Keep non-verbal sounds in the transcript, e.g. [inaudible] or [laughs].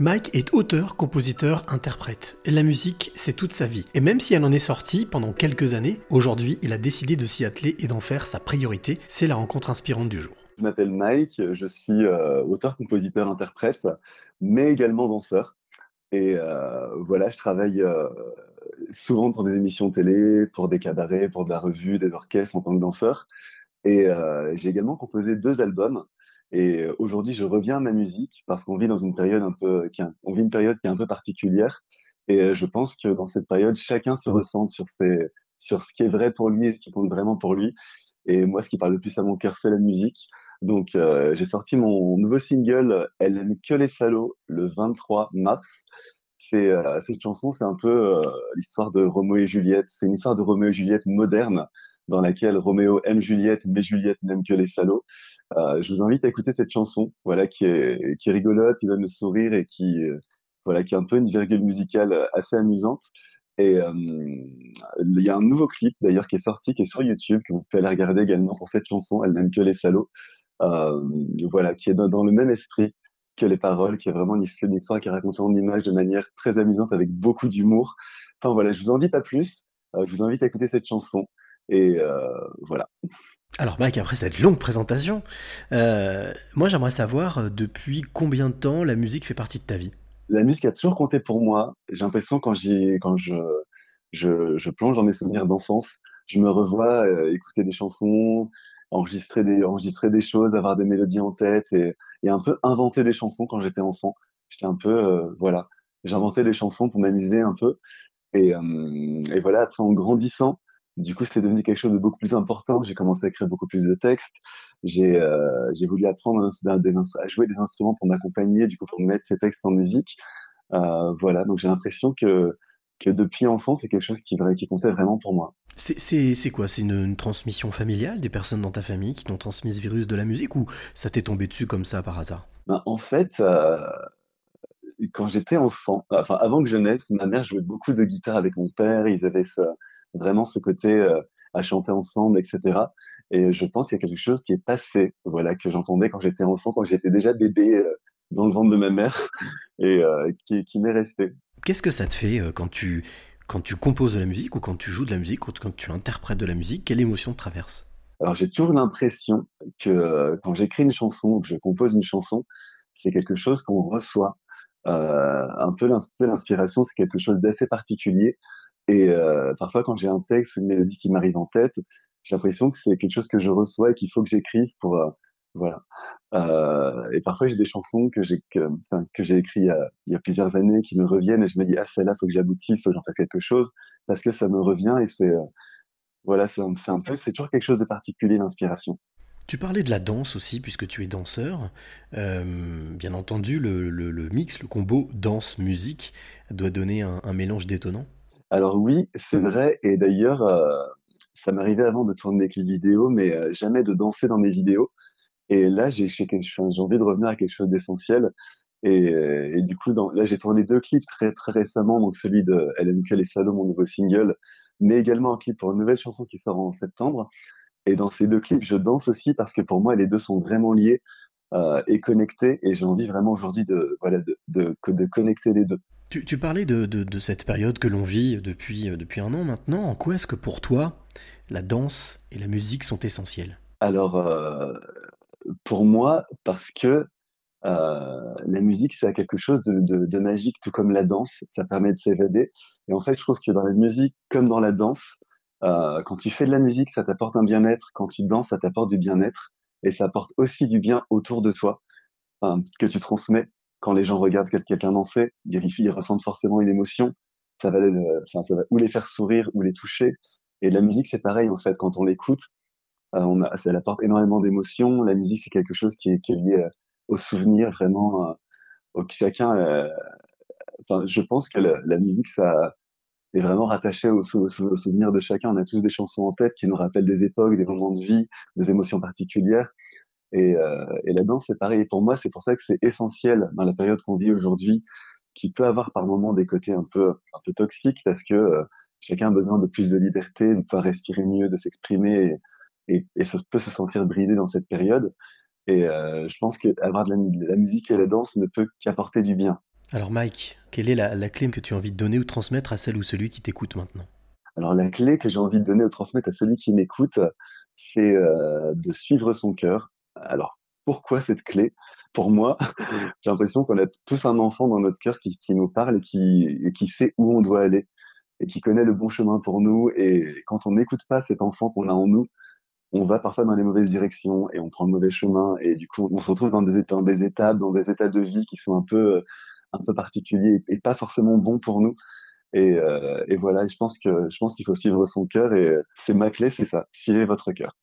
Mike est auteur, compositeur, interprète. La musique, c'est toute sa vie. Et même si elle en est sortie pendant quelques années, aujourd'hui, il a décidé de s'y atteler et d'en faire sa priorité. C'est la rencontre inspirante du jour. Je m'appelle Mike, je suis euh, auteur, compositeur, interprète, mais également danseur. Et euh, voilà, je travaille euh, souvent pour des émissions télé, pour des cabarets, pour de la revue, des orchestres en tant que danseur. Et j'ai également composé deux albums. Et euh, aujourd'hui, je reviens à ma musique parce qu'on vit dans une période un peu, on vit une période qui est un peu particulière. Et euh, je pense que dans cette période, chacun se ressent sur ses, sur ce qui est vrai pour lui et ce qui compte vraiment pour lui. Et moi, ce qui parle le plus à mon cœur, c'est la musique. Donc, euh, j'ai sorti mon nouveau single Elle aime que les salauds le 23 mars. C'est cette chanson, c'est un peu l'histoire de Roméo et Juliette. C'est une histoire de Roméo et Juliette moderne dans laquelle Roméo aime Juliette, mais Juliette n'aime que les salauds. Euh, je vous invite à écouter cette chanson, voilà, qui est, qui est rigolote, qui donne le sourire et qui, euh, voilà, qui est un peu une virgule musicale assez amusante. Et euh, il y a un nouveau clip d'ailleurs qui est sorti, qui est sur YouTube, que vous pouvez aller regarder également pour cette chanson, Elle n'aime que les salauds. Euh, voilà, qui est dans, le même esprit que les paroles, qui est vraiment une histoire qui est racontée en images de manière très amusante avec beaucoup d'humour. Enfin voilà, je vous en dis pas plus. Euh, je vous invite à écouter cette chanson. Et euh, voilà. Alors Mike, après cette longue présentation, euh, moi j'aimerais savoir euh, depuis combien de temps la musique fait partie de ta vie? La musique a toujours compté pour moi. J'ai l'impression quand, quand je, je, je, plonge dans mes souvenirs d'enfance, je me revois écouter des chansons, enregistrer des, enregistrer des choses, avoir des mélodies en tête et, et un peu inventer des chansons quand j'étais enfant. J'étais un peu, voilà, j'inventais des chansons pour m'amuser un peu. Et, et voilà, en grandissant, du coup, c'était devenu quelque chose de beaucoup plus important. J'ai commencé à écrire beaucoup plus de textes. J'ai euh, voulu apprendre à jouer des instruments pour m'accompagner, du coup, pour mettre ces textes en musique. Euh, voilà, donc j'ai l'impression que, que depuis enfant, c'est quelque chose qui, qui comptait vraiment pour moi. C'est quoi? C'est une, transmission familiale des personnes dans ta famille qui t'ont transmis ce virus de la musique ou ça t'est tombé dessus comme ça par hasard? Ben, En fait, euh, quand j'étais enfant, enfin avant que je naisse, ma mère jouait beaucoup de guitare avec mon père. Ils avaient ce, vraiment ce côté euh, à chanter ensemble, etc. Et je pense qu'il y a quelque chose qui est passé, voilà, que j'entendais quand j'étais enfant, quand j'étais déjà bébé euh, dans le ventre de ma mère, [laughs] et euh, qui, qui m'est resté. Qu'est-ce que ça te fait quand tu quand tu composes de la musique ou quand tu joues de la musique ou quand tu interprètes de la musique Quelle émotion te traverse? Alors j'ai toujours l'impression que quand j'écris une chanson ou que je compose une chanson, c'est quelque chose qu'on reçoit. Euh, un peu l'inspiration, c'est quelque chose d'assez particulier. Et euh, parfois, quand j'ai un texte, une mélodie qui m'arrive en tête, j'ai l'impression que c'est quelque chose que je reçois et qu'il faut que j'écrive pour euh, voilà. Euh, et parfois, j'ai des chansons que j'ai que, j'ai écrites il y, a, plusieurs années qui me reviennent et je me dis ah celle-là, faut que j'aboutisse, faut que j'en fasse quelque chose parce que ça me revient et c'est voilà, c'est un, peu, c'est toujours quelque chose de particulier l'inspiration. Tu parlais de la danse aussi, puisque tu es danseur. Bien entendu, le, mix, le combo danse-musique doit donner un, un mélange détonnant. Alors oui, c'est vrai. Et d'ailleurs, euh, ça m'arrivait avant de tourner des clips vidéo, mais euh, jamais de danser dans mes vidéos. Et là, j'ai j'ai envie de revenir à quelque chose d'essentiel. Et, euh, et, du coup, dans, là, j'ai tourné deux clips très très récemment, donc celui de que les salauds, mon nouveau single, mais également un clip pour une nouvelle chanson qui sort en septembre. Et dans ces deux clips, je danse aussi parce que pour moi, les deux sont vraiment liés euh, et connectés. Et j'ai envie vraiment aujourd'hui de, voilà, de, de, de connecter les deux. Tu, parlais de, cette période que l'on vit depuis, euh, depuis un an maintenant. En quoi est-ce que pour toi, la danse et la musique sont essentielles? Alors, euh, pour moi, parce que euh, la musique, c'est quelque chose de, magique, tout comme la danse. Ça permet de s'évader. Et en fait, je trouve que dans la musique, comme dans la danse, quand tu fais de la musique, ça t'apporte un bien-être. Quand tu danses, ça t'apporte du bien-être. Et ça apporte aussi du bien autour de toi, que tu transmets quand les gens regardent quelqu'un danser, ils, ressentent forcément une émotion. Ça va, enfin, ça va ou les faire sourire ou les toucher. Et la musique, c'est pareil en fait. Quand on l'écoute, euh, on ça apporte énormément d'émotions. La musique, c'est quelque chose qui est, qui est lié euh, au souvenir vraiment. Euh, au, chacun, euh, enfin, je pense que la, la, musique, ça est vraiment rattaché au, souvenir de chacun. On a tous des chansons en tête qui nous rappellent des époques, des moments de vie, des émotions particulières. Et, euh, et la danse, c'est pareil. Et pour moi, c'est pour ça que c'est essentiel dans la période qu'on vit aujourd'hui, qui peut avoir par moments des côtés un peu, un peu toxiques, parce que euh, chacun a besoin de plus de liberté, de pouvoir respirer mieux, de s'exprimer, et, et, se, peut se sentir bridé dans cette période. Et euh, je pense qu'avoir de de la musique et la danse ne peut qu'apporter du bien. Alors Mike, quelle est la, clé que tu as envie de donner ou transmettre à celle ou celui qui t'écoute maintenant? Alors la clé que j'ai envie de donner ou transmettre à celui qui m'écoute, c'est euh, de suivre son cœur. Alors pourquoi cette clé? Pour moi, [laughs] j'ai l'impression qu'on a tous un enfant dans notre cœur qui, nous parle et qui, sait où on doit aller et qui connaît le bon chemin pour nous. Et quand on n'écoute pas cet enfant qu'on a en nous, on va parfois dans les mauvaises directions et on prend le mauvais chemin et du coup on se retrouve dans des, dans des étapes, dans des états de vie qui sont un peu un peu particuliers et pas forcément bons pour nous. Et, euh, et voilà, je pense que je pense qu'il faut suivre son cœur et c'est ma clé, c'est ça, suivez votre cœur.